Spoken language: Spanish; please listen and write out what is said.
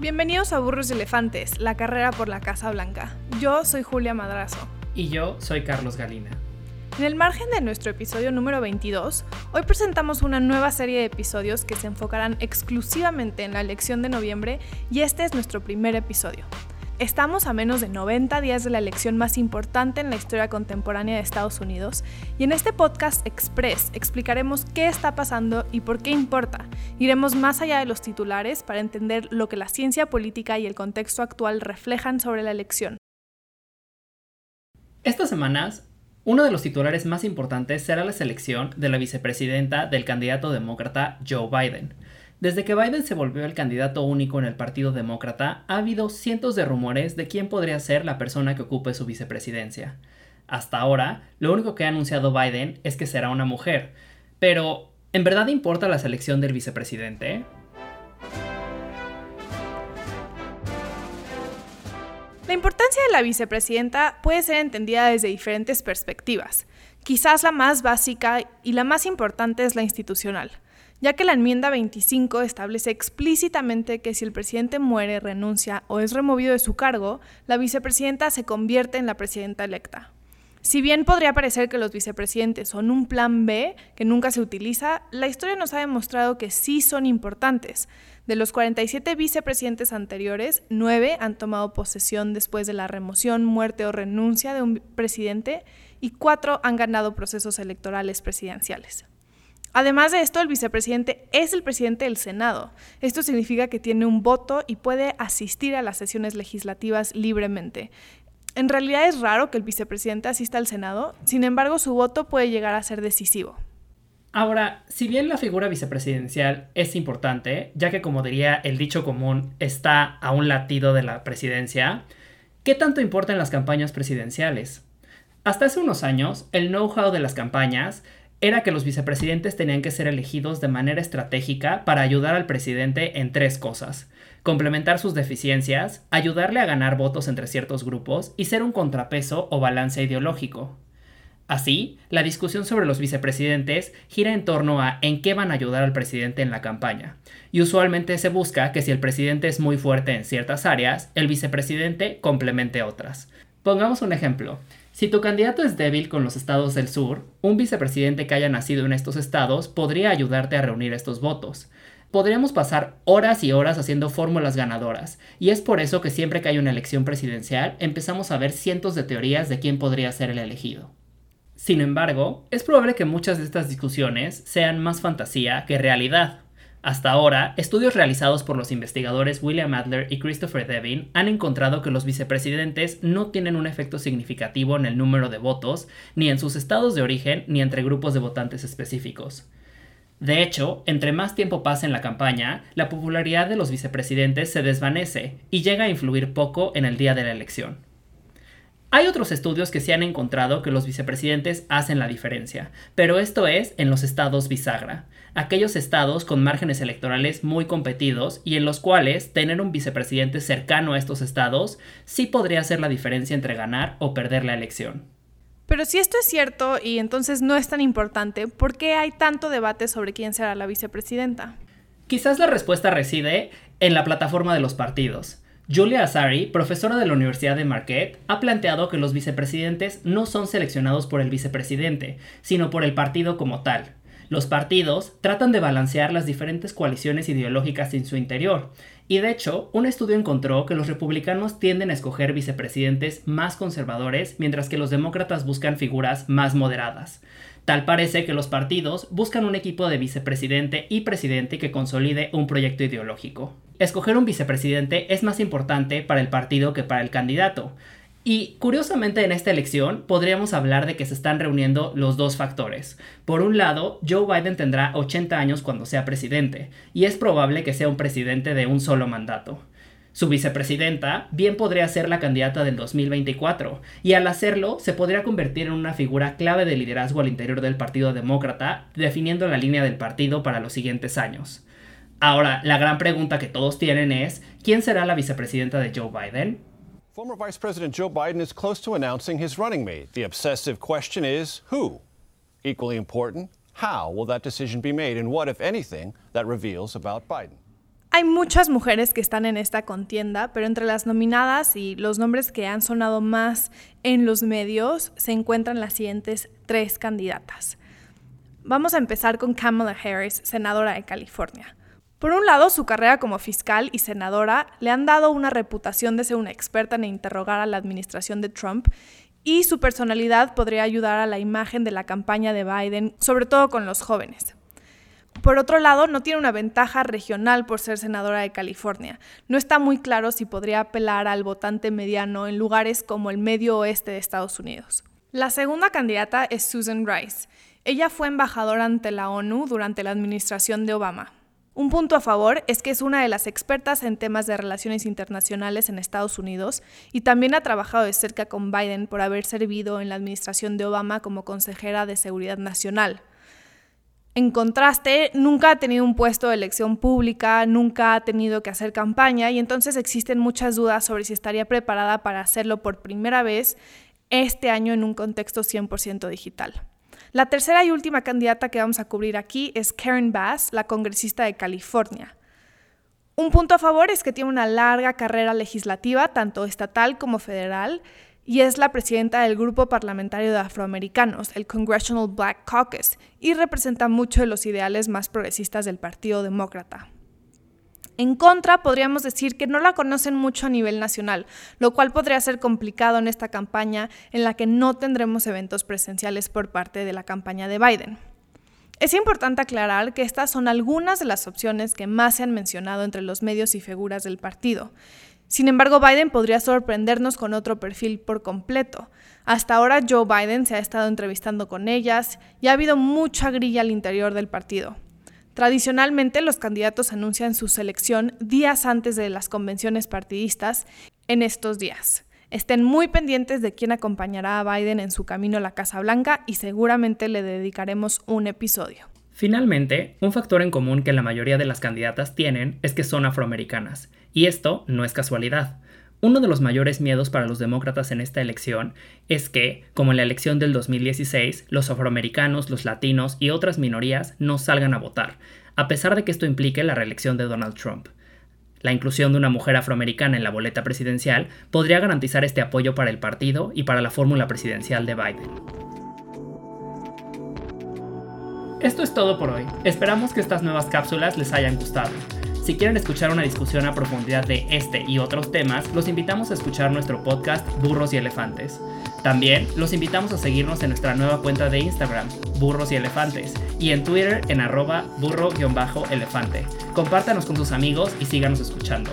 Bienvenidos a Burros y Elefantes, la carrera por la Casa Blanca. Yo soy Julia Madrazo. Y yo soy Carlos Galina. En el margen de nuestro episodio número 22, hoy presentamos una nueva serie de episodios que se enfocarán exclusivamente en la elección de noviembre y este es nuestro primer episodio. Estamos a menos de 90 días de la elección más importante en la historia contemporánea de Estados Unidos y en este podcast express explicaremos qué está pasando y por qué importa. Iremos más allá de los titulares para entender lo que la ciencia política y el contexto actual reflejan sobre la elección. Estas semanas, uno de los titulares más importantes será la selección de la vicepresidenta del candidato demócrata Joe Biden. Desde que Biden se volvió el candidato único en el Partido Demócrata, ha habido cientos de rumores de quién podría ser la persona que ocupe su vicepresidencia. Hasta ahora, lo único que ha anunciado Biden es que será una mujer. Pero, ¿en verdad importa la selección del vicepresidente? La importancia de la vicepresidenta puede ser entendida desde diferentes perspectivas. Quizás la más básica y la más importante es la institucional ya que la enmienda 25 establece explícitamente que si el presidente muere, renuncia o es removido de su cargo, la vicepresidenta se convierte en la presidenta electa. Si bien podría parecer que los vicepresidentes son un plan B que nunca se utiliza, la historia nos ha demostrado que sí son importantes. De los 47 vicepresidentes anteriores, 9 han tomado posesión después de la remoción, muerte o renuncia de un presidente y 4 han ganado procesos electorales presidenciales. Además de esto, el vicepresidente es el presidente del Senado. Esto significa que tiene un voto y puede asistir a las sesiones legislativas libremente. En realidad es raro que el vicepresidente asista al Senado, sin embargo su voto puede llegar a ser decisivo. Ahora, si bien la figura vicepresidencial es importante, ya que como diría el dicho común, está a un latido de la presidencia, ¿qué tanto importa en las campañas presidenciales? Hasta hace unos años, el know-how de las campañas era que los vicepresidentes tenían que ser elegidos de manera estratégica para ayudar al presidente en tres cosas. Complementar sus deficiencias, ayudarle a ganar votos entre ciertos grupos y ser un contrapeso o balance ideológico. Así, la discusión sobre los vicepresidentes gira en torno a en qué van a ayudar al presidente en la campaña. Y usualmente se busca que si el presidente es muy fuerte en ciertas áreas, el vicepresidente complemente otras. Pongamos un ejemplo. Si tu candidato es débil con los estados del sur, un vicepresidente que haya nacido en estos estados podría ayudarte a reunir estos votos. Podríamos pasar horas y horas haciendo fórmulas ganadoras, y es por eso que siempre que hay una elección presidencial empezamos a ver cientos de teorías de quién podría ser el elegido. Sin embargo, es probable que muchas de estas discusiones sean más fantasía que realidad, hasta ahora, estudios realizados por los investigadores William Adler y Christopher Devin han encontrado que los vicepresidentes no tienen un efecto significativo en el número de votos, ni en sus estados de origen, ni entre grupos de votantes específicos. De hecho, entre más tiempo pasa en la campaña, la popularidad de los vicepresidentes se desvanece y llega a influir poco en el día de la elección. Hay otros estudios que se han encontrado que los vicepresidentes hacen la diferencia, pero esto es en los estados bisagra, aquellos estados con márgenes electorales muy competidos y en los cuales tener un vicepresidente cercano a estos estados sí podría hacer la diferencia entre ganar o perder la elección. Pero si esto es cierto y entonces no es tan importante, ¿por qué hay tanto debate sobre quién será la vicepresidenta? Quizás la respuesta reside en la plataforma de los partidos. Julia Azari, profesora de la Universidad de Marquette, ha planteado que los vicepresidentes no son seleccionados por el vicepresidente, sino por el partido como tal. Los partidos tratan de balancear las diferentes coaliciones ideológicas en su interior, y de hecho, un estudio encontró que los republicanos tienden a escoger vicepresidentes más conservadores, mientras que los demócratas buscan figuras más moderadas. Tal parece que los partidos buscan un equipo de vicepresidente y presidente que consolide un proyecto ideológico. Escoger un vicepresidente es más importante para el partido que para el candidato. Y curiosamente en esta elección podríamos hablar de que se están reuniendo los dos factores. Por un lado, Joe Biden tendrá 80 años cuando sea presidente, y es probable que sea un presidente de un solo mandato. Su vicepresidenta bien podría ser la candidata del 2024, y al hacerlo se podría convertir en una figura clave de liderazgo al interior del Partido Demócrata, definiendo la línea del partido para los siguientes años. Ahora, la gran pregunta que todos tienen es, ¿quién será la vicepresidenta de Joe Biden? Former Vice President Joe Biden is close to announcing his running mate. The obsessive question is who? Equally important, how will that decision be made and what, if anything, that reveals about Biden? Hay muchas mujeres que están en esta contienda, pero entre las nominadas y los nombres que han sonado más en los medios se encuentran las siguientes tres candidatas. Vamos a empezar con Kamala Harris, senadora de California. Por un lado, su carrera como fiscal y senadora le han dado una reputación de ser una experta en interrogar a la administración de Trump y su personalidad podría ayudar a la imagen de la campaña de Biden, sobre todo con los jóvenes. Por otro lado, no tiene una ventaja regional por ser senadora de California. No está muy claro si podría apelar al votante mediano en lugares como el medio oeste de Estados Unidos. La segunda candidata es Susan Rice. Ella fue embajadora ante la ONU durante la administración de Obama. Un punto a favor es que es una de las expertas en temas de relaciones internacionales en Estados Unidos y también ha trabajado de cerca con Biden por haber servido en la administración de Obama como consejera de Seguridad Nacional. En contraste, nunca ha tenido un puesto de elección pública, nunca ha tenido que hacer campaña y entonces existen muchas dudas sobre si estaría preparada para hacerlo por primera vez este año en un contexto 100% digital. La tercera y última candidata que vamos a cubrir aquí es Karen Bass, la congresista de California. Un punto a favor es que tiene una larga carrera legislativa, tanto estatal como federal, y es la presidenta del Grupo Parlamentario de Afroamericanos, el Congressional Black Caucus, y representa mucho de los ideales más progresistas del Partido Demócrata. En contra, podríamos decir que no la conocen mucho a nivel nacional, lo cual podría ser complicado en esta campaña en la que no tendremos eventos presenciales por parte de la campaña de Biden. Es importante aclarar que estas son algunas de las opciones que más se han mencionado entre los medios y figuras del partido. Sin embargo, Biden podría sorprendernos con otro perfil por completo. Hasta ahora Joe Biden se ha estado entrevistando con ellas y ha habido mucha grilla al interior del partido. Tradicionalmente los candidatos anuncian su selección días antes de las convenciones partidistas en estos días. Estén muy pendientes de quién acompañará a Biden en su camino a la Casa Blanca y seguramente le dedicaremos un episodio. Finalmente, un factor en común que la mayoría de las candidatas tienen es que son afroamericanas, y esto no es casualidad. Uno de los mayores miedos para los demócratas en esta elección es que, como en la elección del 2016, los afroamericanos, los latinos y otras minorías no salgan a votar, a pesar de que esto implique la reelección de Donald Trump. La inclusión de una mujer afroamericana en la boleta presidencial podría garantizar este apoyo para el partido y para la fórmula presidencial de Biden. Esto es todo por hoy. Esperamos que estas nuevas cápsulas les hayan gustado. Si quieren escuchar una discusión a profundidad de este y otros temas, los invitamos a escuchar nuestro podcast Burros y Elefantes. También los invitamos a seguirnos en nuestra nueva cuenta de Instagram, Burros y Elefantes, y en Twitter en arroba burro-elefante. Compártanos con sus amigos y síganos escuchando.